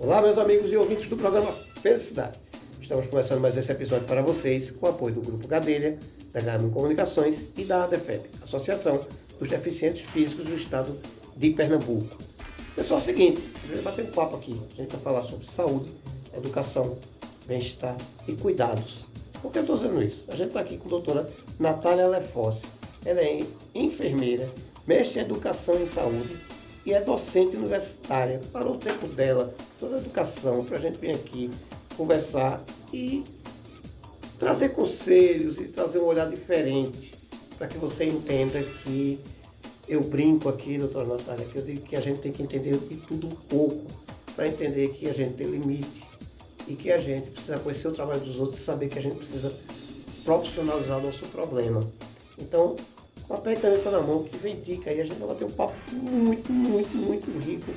Olá, meus amigos e ouvintes do programa Felicidade. Estamos começando mais esse episódio para vocês com o apoio do Grupo Gadelha, da Garmin Comunicações e da ADEFEP, Associação dos Deficientes Físicos do Estado de Pernambuco. Pessoal, é o seguinte, a gente vai bater um papo aqui. A gente vai falar sobre saúde, educação, bem-estar e cuidados. Por que eu estou dizendo isso? A gente está aqui com a doutora Natália Lefosse. Ela é enfermeira, mestre em educação e saúde e é docente universitária. Parou o tempo dela, toda a educação, para a gente vir aqui conversar e trazer conselhos e trazer um olhar diferente para que você entenda que eu brinco aqui, doutora Natália, que eu digo que a gente tem que entender de tudo um pouco para entender que a gente tem limite e que a gente precisa conhecer o trabalho dos outros e saber que a gente precisa profissionalizar o nosso problema. Então, papel e caneta na mão, que vem dica aí, a gente vai ter um papo muito, muito, muito rico,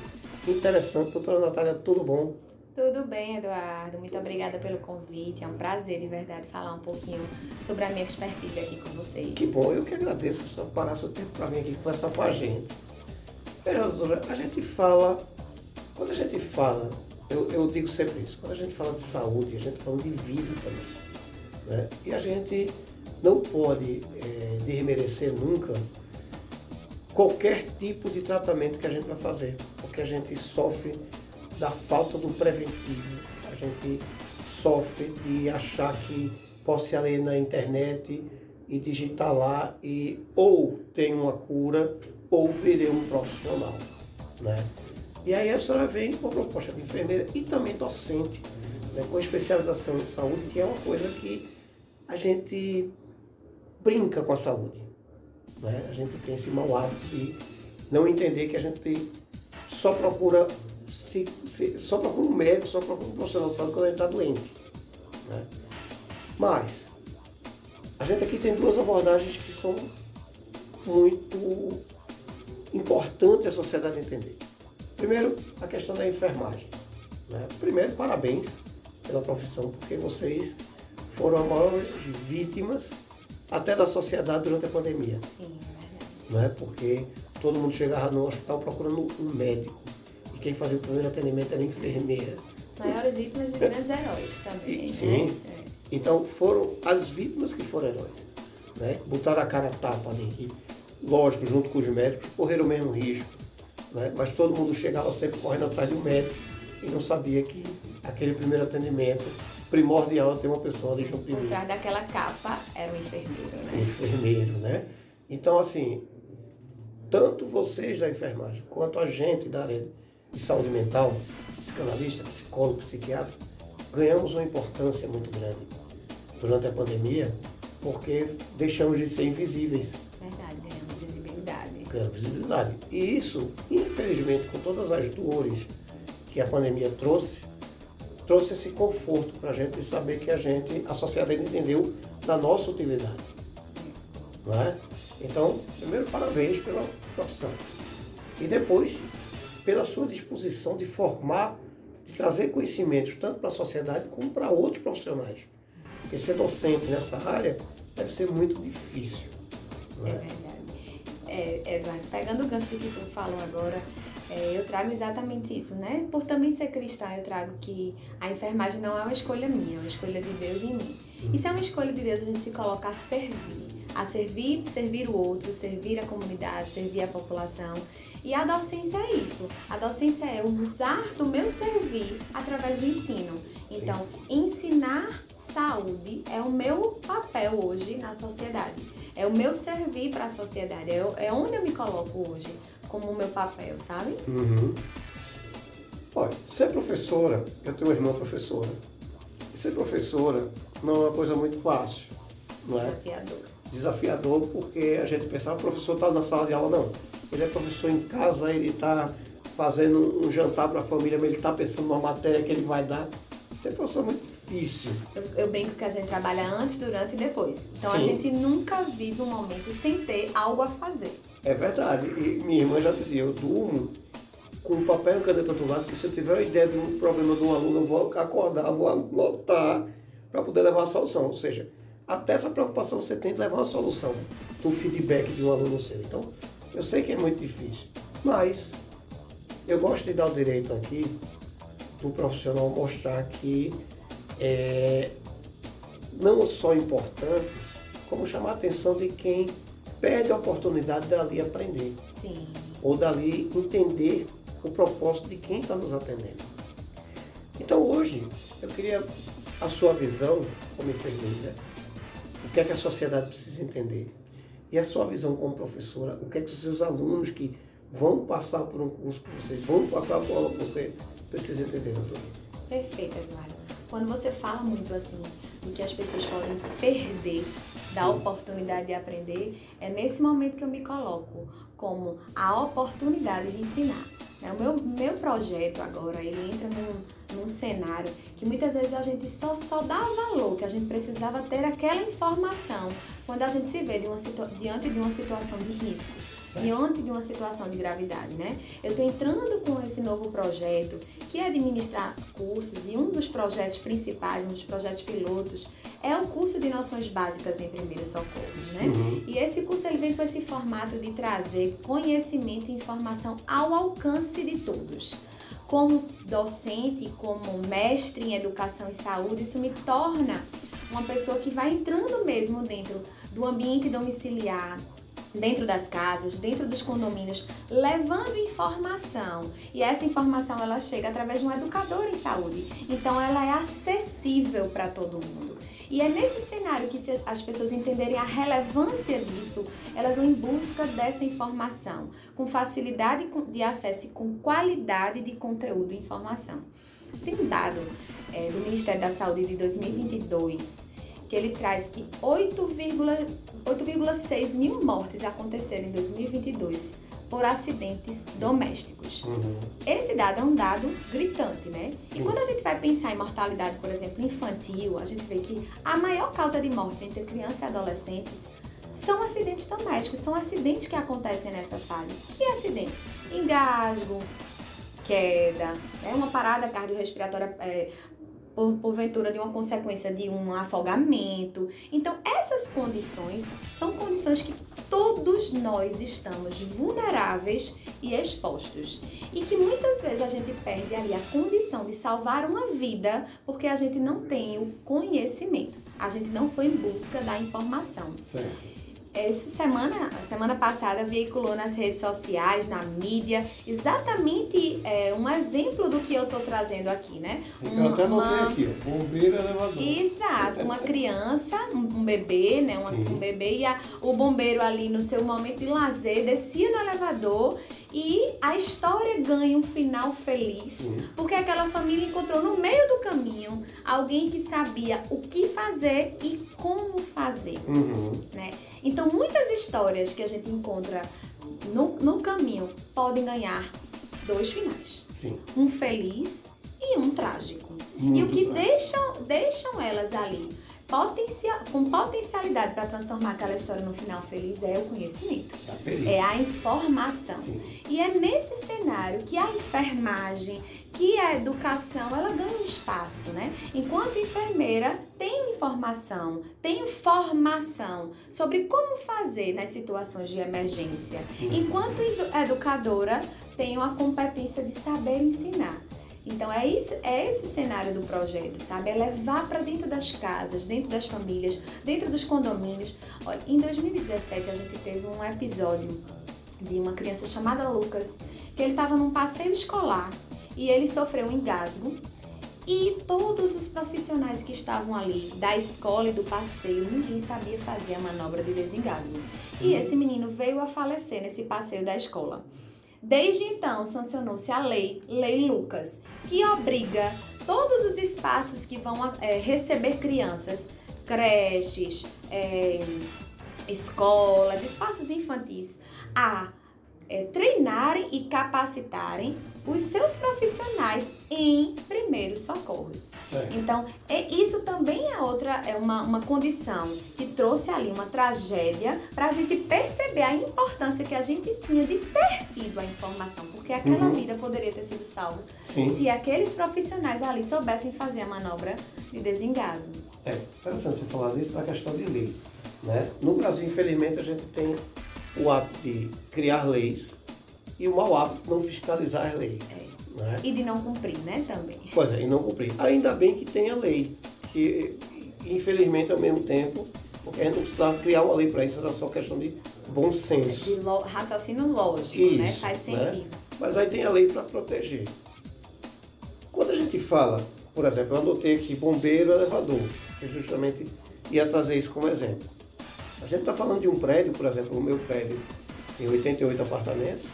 interessante. Doutora Natália, tudo bom? Tudo bem, Eduardo. Muito obrigada pelo convite. É um prazer, de verdade, falar um pouquinho sobre a minha expertise aqui com vocês. Que bom, eu que agradeço só parar seu tempo para vir aqui conversar com a gente. Veja, doutora, a gente fala, quando a gente fala, eu, eu digo sempre isso, quando a gente fala de saúde, a gente fala de vida também. Né? E a gente não pode é, desmerecer nunca qualquer tipo de tratamento que a gente vai fazer, porque a gente sofre da falta do preventivo. A gente sofre de achar que posso ir ali na internet e digitar lá e ou tem uma cura ou virei um profissional. Né? E aí a senhora vem com a proposta de enfermeira e também docente, né, com especialização em saúde, que é uma coisa que a gente brinca com a saúde. Né? A gente tem esse mau hábito de não entender que a gente só procura se, se, só procura um médico, só procura um profissional de saúde quando a gente está doente. Né? Mas, a gente aqui tem duas abordagens que são muito importantes a sociedade entender. Primeiro, a questão da enfermagem. Né? Primeiro, parabéns pela profissão, porque vocês foram as maiores vítimas até da sociedade durante a pandemia. Sim, é. Né? Porque todo mundo chegava no hospital procurando um médico quem fazia o primeiro atendimento era a enfermeira. Maiores vítimas e grandes heróis também. E, sim. Né? É. Então foram as vítimas que foram heróis. Né? Botaram a cara a tapa ali. E, lógico, junto com os médicos, correram o mesmo risco. Né? Mas todo mundo chegava sempre correndo atrás do médico e não sabia que aquele primeiro atendimento primordial é ter uma pessoa ali junto de Por trás daquela capa era um enfermeiro, né? Enfermeiro, né? Então, assim, tanto vocês da enfermagem quanto a gente da área de saúde mental, psicanalista, psicólogo, psiquiatra, ganhamos uma importância muito grande durante a pandemia, porque deixamos de ser invisíveis. Verdade, ganhamos visibilidade. Ganhamos visibilidade. E isso, infelizmente, com todas as dores que a pandemia trouxe, trouxe esse conforto para a gente de saber que a gente, a sociedade entendeu da nossa utilidade. Não é? Então, primeiro, parabéns pela profissão. E depois, pela sua disposição de formar, de trazer conhecimentos tanto para a sociedade como para outros profissionais. Porque ser docente nessa área deve ser muito difícil. É? é verdade. É, Eduardo, pegando o gancho que tu falou agora, é, eu trago exatamente isso, né? Por também ser cristã, eu trago que a enfermagem não é uma escolha minha, é uma escolha de Deus em mim. E se é uma escolha de Deus, a gente se coloca a servir. A servir, servir o outro, servir a comunidade, servir a população. E a docência é isso. A docência é usar do meu servir através do ensino. Então, Sim. ensinar saúde é o meu papel hoje na sociedade. É o meu servir para a sociedade. É, é onde eu me coloco hoje como o meu papel, sabe? Uhum. Olha, ser professora, eu tenho uma irmã professora. ser professora não é uma coisa muito fácil, não é? Desafiador. Desafiador porque a gente pensava, o professor está na sala de aula, não ele é professor em casa, ele está fazendo um jantar para a família, mas ele está pensando numa matéria que ele vai dar. É professor muito difícil. Eu, eu, brinco que a gente trabalha antes, durante e depois. Então Sim. a gente nunca vive um momento sem ter algo a fazer. É verdade. E minha irmã já dizia, eu durmo com o papel e caneta do lado, que se eu tiver uma ideia de um problema de um aluno, eu vou acordar, vou anotar para poder levar a solução. Ou seja, até essa preocupação você tem de levar uma solução do feedback de um aluno seu. Então, eu sei que é muito difícil, mas eu gosto de dar o direito aqui do profissional mostrar que é não só importante, como chamar a atenção de quem perde a oportunidade dali aprender. Sim. Ou dali entender o propósito de quem está nos atendendo. Então hoje eu queria a sua visão como enfermeira, o que é que a sociedade precisa entender. E a sua visão como professora, o que é que os seus alunos que vão passar por um curso com você, vão passar por aula com você, precisam entender, doutor? Perfeito, Eduardo. Quando você fala muito assim, do que as pessoas podem perder da oportunidade de aprender, é nesse momento que eu me coloco como a oportunidade de ensinar. É, o meu, meu projeto agora, ele entra num, num cenário que muitas vezes a gente só, só dá valor, que a gente precisava ter aquela informação quando a gente se vê de uma diante de uma situação de risco, certo. diante de uma situação de gravidade, né? Eu estou entrando com esse novo projeto, que é administrar cursos, e um dos projetos principais, um dos projetos pilotos, é o curso de noções básicas em primeiros socorros, né? Uhum. E esse curso ele vem com esse formato de trazer conhecimento e informação ao alcance de todos. Como docente, como mestre em educação e saúde, isso me torna uma pessoa que vai entrando mesmo dentro do ambiente domiciliar, dentro das casas, dentro dos condomínios, levando informação. E essa informação ela chega através de um educador em saúde. Então ela é acessível para todo mundo. E é nesse cenário que se as pessoas entenderem a relevância disso, elas vão em busca dessa informação, com facilidade de acesso e com qualidade de conteúdo e informação. Tem um dado é, do Ministério da Saúde de 2022 que ele traz que 8,6 mil mortes aconteceram em 2022 por acidentes domésticos. Uhum. Esse dado é um dado gritante, né? E quando a gente vai pensar em mortalidade, por exemplo, infantil, a gente vê que a maior causa de morte entre crianças e adolescentes são acidentes domésticos, são acidentes que acontecem nessa fase. Que acidentes? Engasgo, queda, é uma parada cardiorrespiratória é, por, porventura de uma consequência de um afogamento. Então, essas condições são condições que todos nós estamos vulneráveis e expostos. E que muitas vezes a gente perde ali a condição de salvar uma vida porque a gente não tem o conhecimento. A gente não foi em busca da informação. Certo. Essa semana, a semana passada, veiculou nas redes sociais, na mídia, exatamente é, um exemplo do que eu estou trazendo aqui, né? Uma, eu até uma... aqui, ó, bombeiro elevador. Exato, uma criança, um, um bebê, né? Uma, um bebê e a, o bombeiro ali no seu momento de lazer descia no elevador e a história ganha um final feliz, Sim. porque aquela família encontrou no meio do caminho alguém que sabia o que fazer e como fazer, uhum. né? Então, muitas histórias que a gente encontra no, no caminho podem ganhar dois finais. Sim. Um feliz e um trágico. Muito e o que deixam, deixam elas ali potencial, com potencialidade para transformar aquela história no final feliz é o conhecimento. Tá é a informação. Sim. E é nesse cenário que a enfermagem, que a educação, ela ganha espaço, né? Enquanto enfermeira, tem informação, tem formação sobre como fazer nas situações de emergência. Uhum. Enquanto educadora, tenho a competência de saber ensinar. Então é, isso, é esse o cenário do projeto, sabe? É levar para dentro das casas, dentro das famílias, dentro dos condomínios. Olha, em 2017 a gente teve um episódio de uma criança chamada Lucas, que ele estava num passeio escolar e ele sofreu um engasgo. E todos os profissionais que estavam ali, da escola e do passeio, ninguém sabia fazer a manobra de desengasgo. E esse menino veio a falecer nesse passeio da escola. Desde então, sancionou-se a lei, Lei Lucas, que obriga todos os espaços que vão é, receber crianças, creches, é, escolas, espaços infantis, a é, treinarem e capacitarem os seus profissionais em primeiros socorros. Então, é, isso também é outra, é uma, uma condição que trouxe ali uma tragédia para a gente perceber a importância que a gente tinha de ter tido a informação, porque aquela uhum. vida poderia ter sido salva Sim. se aqueles profissionais ali soubessem fazer a manobra de desengasgo. É, interessante você falar disso na questão de lei. Né? No Brasil, infelizmente, a gente tem o hábito de criar leis e o mau hábito de não fiscalizar as leis. É. Né? E de não cumprir, né, também. Pois é, e não cumprir. Ainda bem que tem a lei, que infelizmente ao mesmo tempo, porque a gente não precisava criar uma lei para isso, era só questão de bom senso. De lo, raciocínio lógico, né? isso, né? Faz sentido. Né? Mas aí tem a lei para proteger. Quando a gente fala, por exemplo, eu adotei aqui bombeiro elevador, que justamente ia trazer isso como exemplo. A gente está falando de um prédio, por exemplo, o meu prédio tem 88 apartamentos,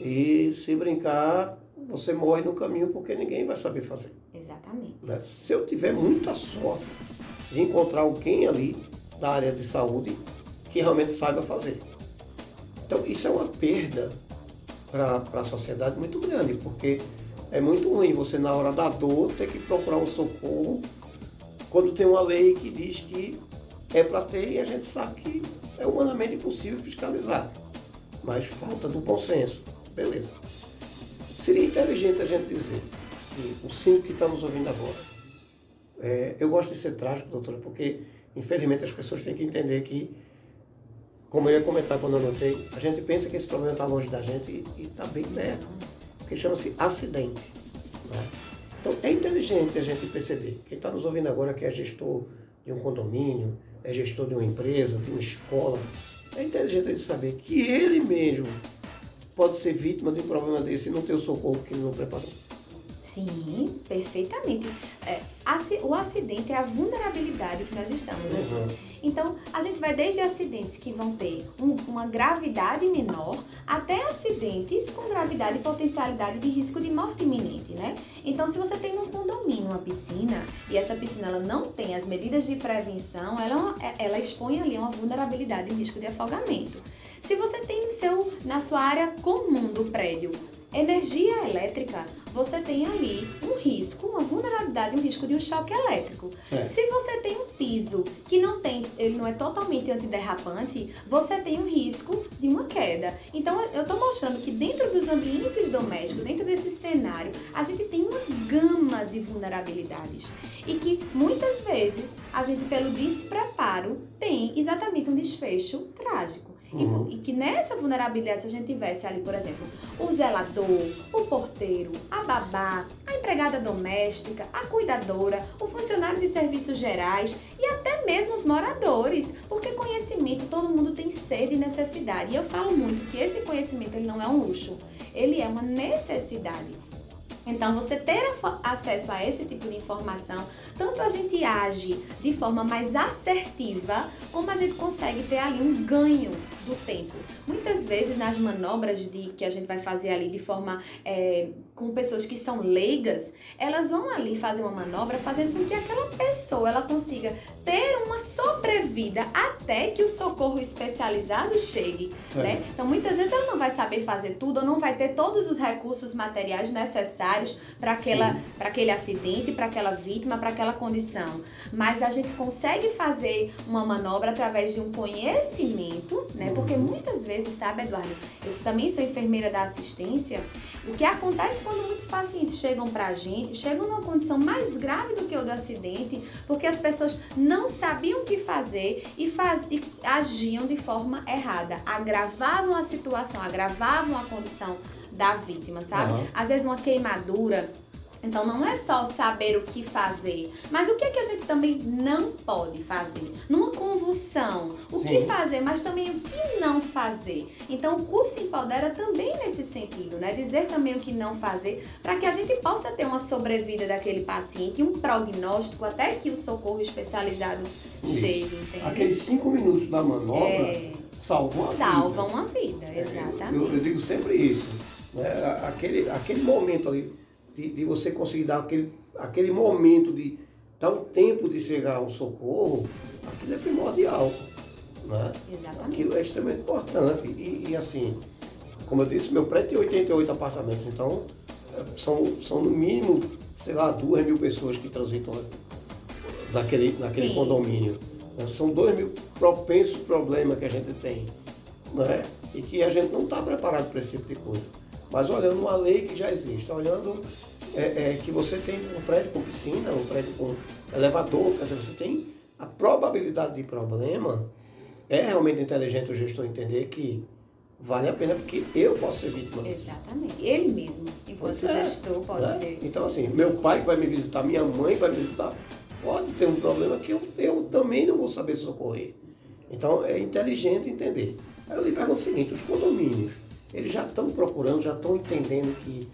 e se brincar, você morre no caminho porque ninguém vai saber fazer. Exatamente. Né? Se eu tiver muita sorte de encontrar alguém ali da área de saúde que realmente saiba fazer. Então, isso é uma perda para a sociedade muito grande, porque é muito ruim você, na hora da dor, ter que procurar um socorro quando tem uma lei que diz que é para ter e a gente sabe que é humanamente impossível fiscalizar. Mas falta do bom senso. Beleza. Seria inteligente a gente dizer que o síndico que está nos ouvindo agora, é, eu gosto de ser trágico, doutora, porque infelizmente as pessoas têm que entender que, como eu ia comentar quando eu notei, a gente pensa que esse problema está longe da gente e está bem perto, porque chama-se acidente. Né? Então é inteligente a gente perceber. Quem está nos ouvindo agora que é gestor de um condomínio, é gestor de uma empresa, de uma escola, é inteligente ele saber que ele mesmo pode ser vítima de um problema desse e não ter o socorro que ele não preparou. Sim, perfeitamente. É, o acidente é a vulnerabilidade que nós estamos. Né? Uhum. Então, a gente vai desde acidentes que vão ter um, uma gravidade menor até acidentes com gravidade e potencialidade de risco de morte iminente, né? Então, se você tem um condomínio uma piscina e essa piscina ela não tem as medidas de prevenção, ela, ela expõe ali uma vulnerabilidade e risco de afogamento. Se você tem no seu, na sua área comum do prédio energia elétrica, você tem ali um risco, uma vulnerabilidade, um risco de um choque elétrico. É. Se você tem um piso que não tem, ele não é totalmente antiderrapante, você tem um risco de uma queda. Então eu estou mostrando que dentro dos ambientes domésticos, dentro desse cenário, a gente tem uma gama de vulnerabilidades e que muitas vezes a gente pelo despreparo tem exatamente um desfecho trágico. Uhum. E, e, que nessa vulnerabilidade, se a gente tivesse ali, por exemplo, o zelador, o porteiro, a babá, a empregada doméstica, a cuidadora, o funcionário de serviços gerais e até mesmo os moradores, porque conhecimento todo mundo tem sede e necessidade. E eu falo muito que esse conhecimento ele não é um luxo, ele é uma necessidade. Então, você ter acesso a esse tipo de informação, tanto a gente age de forma mais assertiva, como a gente consegue ter ali um ganho do tempo. Muitas vezes nas manobras de que a gente vai fazer ali de forma é, com pessoas que são leigas, elas vão ali fazer uma manobra fazendo com que aquela pessoa ela consiga ter uma sobrevida até que o socorro especializado chegue, né? Então muitas vezes ela não vai saber fazer tudo ou não vai ter todos os recursos materiais necessários para aquela para aquele acidente, para aquela vítima, para aquela condição, mas a gente consegue fazer uma manobra através de um conhecimento, né? Porque muitas vezes, sabe, Eduardo, eu também sou enfermeira da assistência, o que acontece quando muitos pacientes chegam pra gente, chegam numa condição mais grave do que o do acidente, porque as pessoas não sabiam o que fazer e, faz, e agiam de forma errada, agravavam a situação, agravavam a condição da vítima, sabe? Uhum. Às vezes uma queimadura então não é só saber o que fazer, mas o que é que a gente também não pode fazer? Numa convulsão, o Sim. que fazer, mas também o que não fazer. Então o curso Empodera também nesse sentido, né? Dizer também o que não fazer, para que a gente possa ter uma sobrevida daquele paciente, um prognóstico até que o socorro especializado Isso. chegue, entende? Aqueles cinco minutos da manobra é... salvam a Salvam vida. uma vida, exatamente. Eu, eu, eu digo sempre isso. Né? Aquele, aquele momento ali de, de você conseguir dar aquele, aquele momento de dar um tempo de chegar ao socorro, aquilo é primordial. Né? Exatamente. Aquilo é extremamente importante. E, e, assim, como eu disse, meu prédio tem 88 apartamentos, então é, são, são no mínimo, sei lá, duas mil pessoas que transitam naquele, naquele condomínio. Né? São dois mil propensos problemas que a gente tem. Né? E que a gente não está preparado para esse tipo de coisa. Mas olhando uma lei que já existe, olhando é, é, que você tem um prédio com piscina, um prédio com elevador, quer dizer, você tem a probabilidade de problema, é realmente inteligente o gestor entender que vale a pena porque eu posso ser vítima. Exatamente. Ele mesmo, enquanto É, gestor, pode né? ser. Então, assim, meu pai vai me visitar, minha mãe vai me visitar, pode ter um problema que eu, eu também não vou saber socorrer. Então, é inteligente entender. Aí eu lhe pergunto o seguinte, os condomínios, eles já estão procurando, já estão entendendo que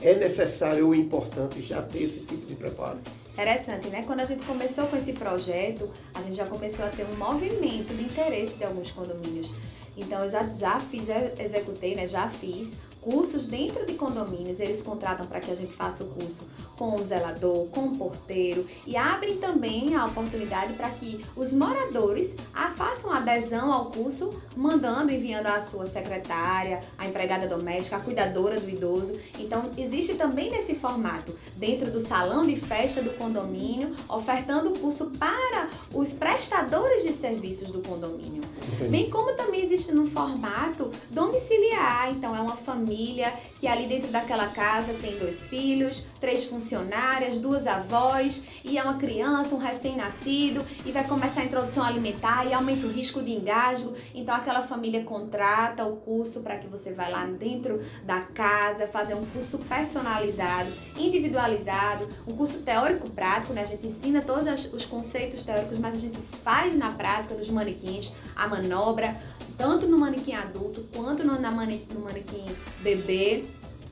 é necessário ou importante já ter esse tipo de preparo? Interessante, né? Quando a gente começou com esse projeto, a gente já começou a ter um movimento de interesse de alguns condomínios. Então, eu já, já fiz, já executei, né? Já fiz cursos dentro de condomínios. Eles contratam para que a gente faça o curso com o zelador, com o porteiro e abrem também a oportunidade para que os moradores a, façam adesão ao curso, mandando, enviando a sua secretária, a empregada doméstica, a cuidadora do idoso. Então, existe também nesse formato, dentro do salão de festa do condomínio, ofertando o curso para os prestadores de serviços do condomínio. Bem como também existe no formato domiciliar, então é uma família que ali dentro daquela casa tem dois filhos, três funcionárias, duas avós e é uma criança, um recém-nascido e vai começar a introdução alimentar e aumenta o risco de engasgo. Então aquela família contrata o curso para que você vá lá dentro da casa fazer um curso personalizado, individualizado, um curso teórico prático, né? A gente ensina todos os conceitos teóricos, mas a gente faz na prática nos manequins a manobra, tanto no manequim adulto quanto no, na mane- no manequim bebê,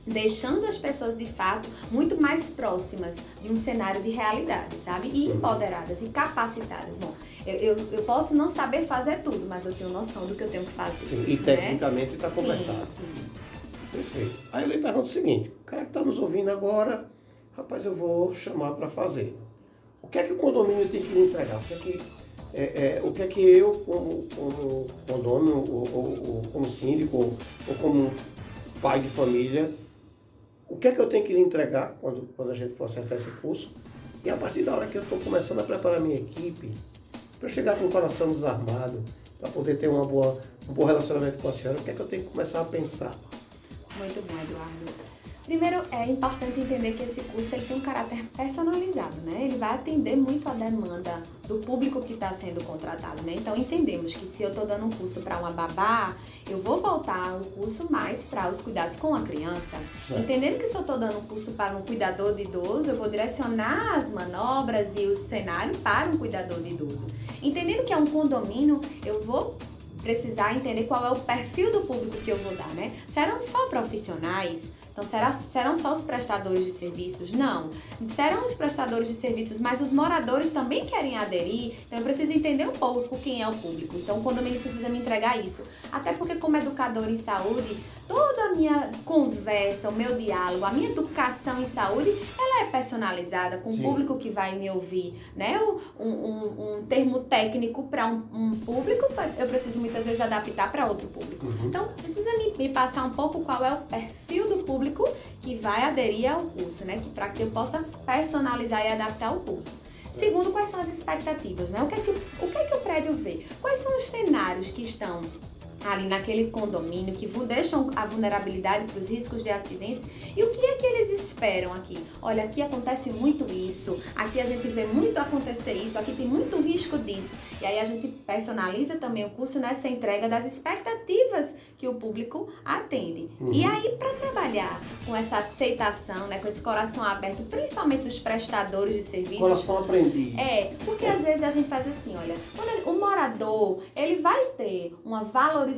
deixando as pessoas de fato muito mais próximas de um cenário de realidade, sabe? E empoderadas e capacitadas. Bom, eu, eu, eu posso não saber fazer tudo, mas eu tenho noção do que eu tenho que fazer. Sim, e né? tecnicamente está Sim, conversado. sim. Perfeito. Aí eu lhe pergunto o seguinte, o cara que está nos ouvindo agora, rapaz, eu vou chamar para fazer. O que é que o condomínio tem que lhe entregar? O que é que, é, é, o que, é que eu, como, como ou, ou- ou como síndico, ou, ou como pai de família, o que é que eu tenho que lhe entregar quando, quando a gente for acertar esse curso? E a partir da hora que eu estou começando a preparar minha equipe, para chegar com o coração desarmado, para poder ter uma boa, um bom relacionamento com a senhora, o que é que eu tenho que começar a pensar? Muito bom, Eduardo. Primeiro, é importante entender que esse curso ele tem um caráter personalizado, né? Ele vai atender muito a demanda do público que está sendo contratado, né? Então, entendemos que se eu estou dando um curso para uma babá, eu vou voltar o curso mais para os cuidados com a criança. Certo. Entendendo que se eu estou dando um curso para um cuidador de idoso, eu vou direcionar as manobras e o cenário para um cuidador de idoso. Entendendo que é um condomínio, eu vou precisar entender qual é o perfil do público que eu vou dar, né? Serão só profissionais? Então, será, serão só os prestadores de serviços? Não. Serão os prestadores de serviços, mas os moradores também querem aderir. Então, eu preciso entender um pouco quem é o público. Então, o condomínio precisa me entregar isso. Até porque, como educador em saúde, toda a minha conversa, o meu diálogo, a minha educação em saúde, ela é personalizada com Sim. o público que vai me ouvir, né? Um, um, um termo técnico para um, um público, eu preciso muitas vezes adaptar para outro público. Uhum. Então, precisa me, me passar um pouco qual é o perfil público que vai aderir ao curso, né? Que para que eu possa personalizar e adaptar o curso. Segundo, quais são as expectativas, né? O que é que, o que, é que o prédio vê? Quais são os cenários que estão ali naquele condomínio que deixam a vulnerabilidade para os riscos de acidentes e o que é que eles esperam aqui? Olha, aqui acontece muito isso, aqui a gente vê muito acontecer isso, aqui tem muito risco disso. E aí a gente personaliza também o curso nessa entrega das expectativas que o público atende. Uhum. E aí, para trabalhar com essa aceitação, né, com esse coração aberto, principalmente dos prestadores de serviços, Coração aprendiz. é, porque às vezes a gente faz assim, olha, quando o morador, ele vai ter uma valorização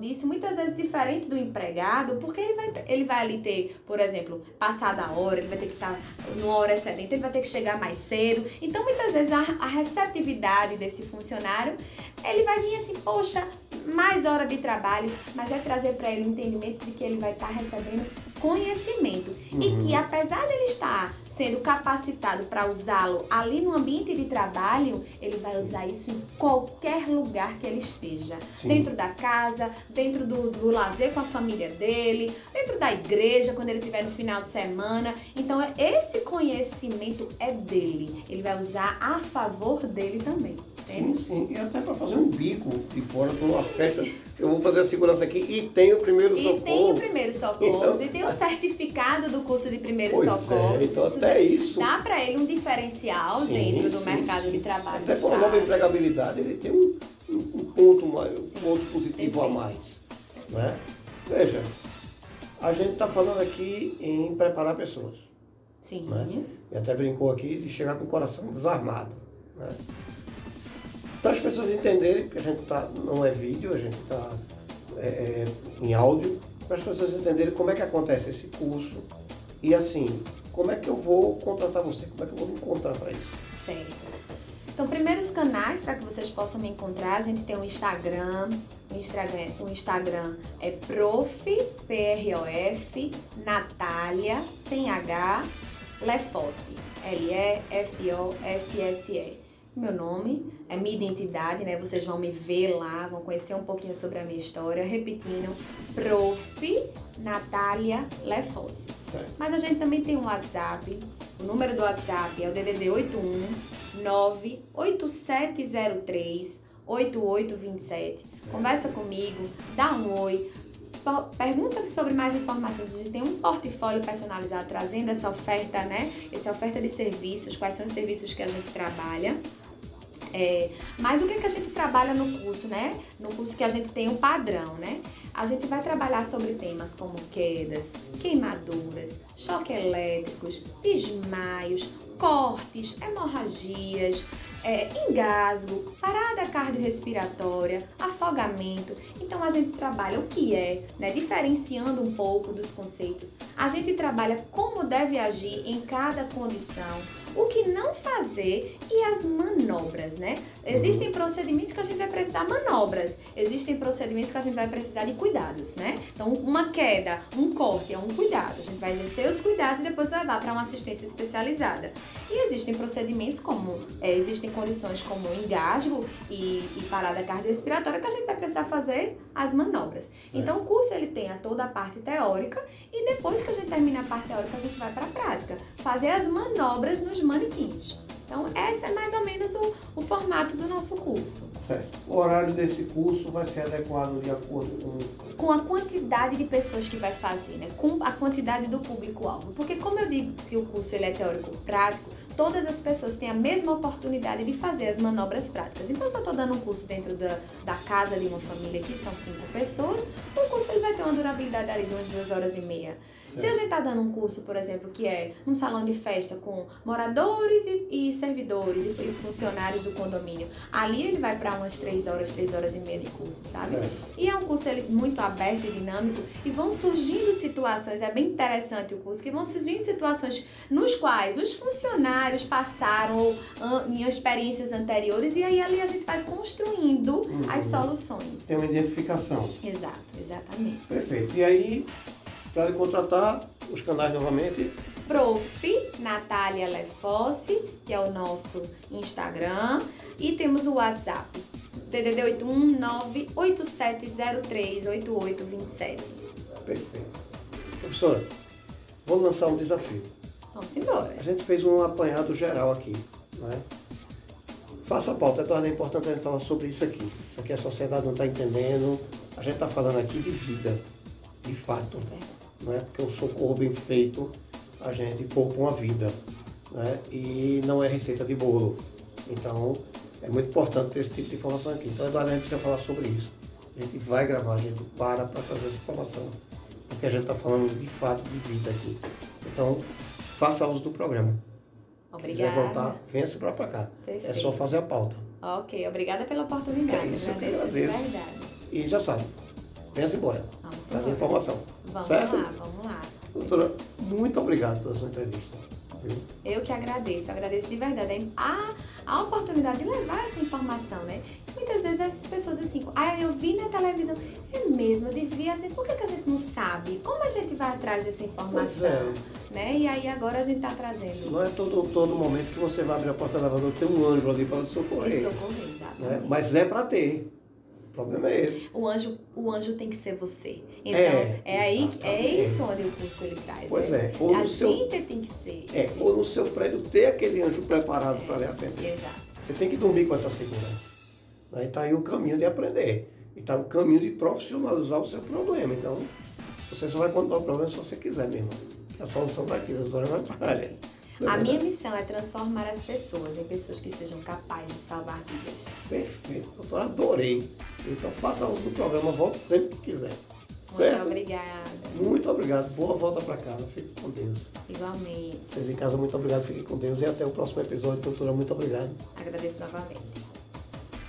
disso, muitas vezes diferente do empregado, porque ele vai, ele vai ali ter, por exemplo, passada a hora, ele vai ter que estar numa hora excedente, ele vai ter que chegar mais cedo. Então, muitas vezes a, a receptividade desse funcionário, ele vai vir assim, poxa, mais hora de trabalho, mas é trazer para ele o entendimento de que ele vai estar recebendo conhecimento e Uhum. que apesar dele estar sendo capacitado para usá-lo ali no ambiente de trabalho, ele vai usar isso em qualquer lugar que ele esteja. Sim. Dentro da casa, dentro do, do lazer com a família dele, dentro da igreja, quando ele estiver no final de semana. Então, é- esse conhecimento é dele. Ele vai usar a favor dele também. Sim, sim. E até para fazer um bico de fora para uma festa. Eu vou fazer a segurança aqui e tem o primeiro E socorro. tem o primeiro socorro, Então, e tem o certificado do curso de primeiro Pois socorro. é, então Isso até isso. Dá para ele um diferencial Sim, dentro do sim, mercado sim. de trabalho. Até com a nova empregabilidade, ele tem um, um- ponto, mais, um ponto positivo a mais. Né? Veja, a gente está falando aqui em preparar pessoas. Sim. Né? E até brincou aqui de chegar com o coração desarmado. Né? Para as pessoas entenderem, que a gente tá, não é vídeo, a gente está é, é, em áudio, para as pessoas entenderem como é que acontece esse curso e assim, como é que eu vou contratar você, como é que eu vou me encontrar para isso. Certo. Então, primeiros canais para que vocês possam me encontrar, a gente tem o Instagram. O Instagram, Instagram é prof, P-R-O-F, Natália, sem H, Lefosse, L-E-F-O-S-S-E. Meu nome é minha identidade, né? Vocês vão me ver lá, vão conhecer um pouquinho sobre a minha história. Repetindo, prof. Natália Lefosse. Mas a gente também tem um WhatsApp. O número do WhatsApp é o DDD 81 98703 8827. Conversa comigo, dá um oi, pergunta sobre mais informações. A gente tem um portfólio personalizado trazendo essa oferta, né? Essa oferta de serviços, quais são os serviços que a gente trabalha. É, mas o que, que a gente trabalha no curso, né? No curso que a gente tem um padrão, né? A gente vai trabalhar sobre temas como quedas, queimaduras, choque elétricos, desmaios, cortes, hemorragias, é, engasgo, parada cardiorrespiratória, afogamento. Então a gente trabalha o que é, né, diferenciando um pouco dos conceitos. A gente trabalha como deve agir em cada condição, o que não fazer e as manobras, né? Existem procedimentos que a gente vai precisar manobras, existem procedimentos que a gente vai precisar de cuidados, né? Então, uma queda, um corte é um cuidado. A gente vai exercer os cuidados e depois levar para uma assistência especializada. E existem procedimentos como, é, existem condições como engasgo e, e parada cardiorrespiratória que a gente vai precisar fazer as manobras. É. Então, o curso ele tem a toda a parte teórica e depois que a gente termina a parte teórica, a gente vai para a prática. Fazer as manobras nos manequins. Então, esse é mais ou menos o, o formato do nosso curso. Certo. O horário desse curso vai ser adequado de acordo com... Com a quantidade de pessoas que vai fazer, né? Com a quantidade do público-alvo. Porque como eu digo que o curso ele é teórico-prático, todas as pessoas têm a mesma oportunidade de fazer as manobras práticas. Então, se eu estou dando um curso dentro da, da casa de uma família que são cinco pessoas, o curso ele vai ter uma durabilidade ali de umas duas horas e meia. Se a gente está dando um curso, por exemplo, que é um salão de festa com moradores e, e servidores e funcionários do condomínio, ali ele vai para umas três horas, três horas e meia de curso, sabe? Certo. E é um curso ele, muito aberto e dinâmico e vão surgindo situações, é bem interessante o curso, que vão surgindo situações nos quais os funcionários passaram ou, em experiências anteriores e aí ali a gente vai construindo uhum. as soluções. Tem uma identificação. Exato, exatamente. Perfeito. E aí para contratar, os canais novamente. Prof. Natália Lefosse, que é o nosso Instagram. E temos o WhatsApp, DDD 81987038827. Perfeito. Professora, vou lançar um desafio. Vamos embora. A gente fez um apanhado geral aqui, né? Faça a pauta, Eduardo, é importante a gente falar sobre isso aqui. Isso aqui a sociedade não está entendendo. A gente está falando aqui de vida, de fato. É né? porque o socorro bem feito a gente poupa uma vida né? e não é receita de bolo. Então é muito importante ter esse tipo de informação aqui. Então Eduardo, a gente precisa falar sobre isso. A gente vai gravar, a gente para para fazer essa informação. Porque a gente está falando de fato de vida aqui. Então, faça uso do programa. Obrigada. Se quiser voltar, venha se para cá. Perfeito. É só fazer a pauta. Ok, obrigada pela oportunidade. É isso, agradeço, eu agradeço. de verdade. E já sabe, venha embora. Vamos Traz a informação. Vamos certo? lá, vamos lá. Doutora, muito obrigado pela sua entrevista. Viu? Eu que agradeço, agradeço de verdade a, a oportunidade de levar essa informação, né? Muitas vezes as pessoas assim, ah, eu vi na televisão, é mesmo, eu devia, a gente, por que, que a gente não sabe? Como a gente vai atrás dessa informação? É. Né? E aí agora a gente está trazendo. Não é todo, todo momento que você vai abrir a porta da elevador, tem um anjo ali para socorrer. socorrer, exatamente. Né? Mas é para ter. O problema é esse. O anjo, o anjo tem que ser você. Então, é, é aí é isso onde o curso ele traz. Pois é. é. a seu, gente tem que ser. É, ou no seu prédio ter aquele anjo preparado é, para lhe atender. Exato. Você tem que dormir com essa segurança. Aí está aí o caminho de aprender. E está o caminho de profissionalizar o seu problema. Então, você só vai contar o problema se você quiser mesmo. A solução está aqui, a doutora Natália. A minha missão é transformar as pessoas em pessoas que sejam capazes de salvar vidas. Perfeito, doutor, adorei. Então faça uso do programa, volte sempre que quiser. Muito Certo? obrigada. Muito obrigado. Boa volta para casa. Fique com Deus. Igualmente. Vocês em casa, muito obrigado. Fiquem com Deus. E até o próximo episódio. Doutora, muito obrigado. Agradeço novamente.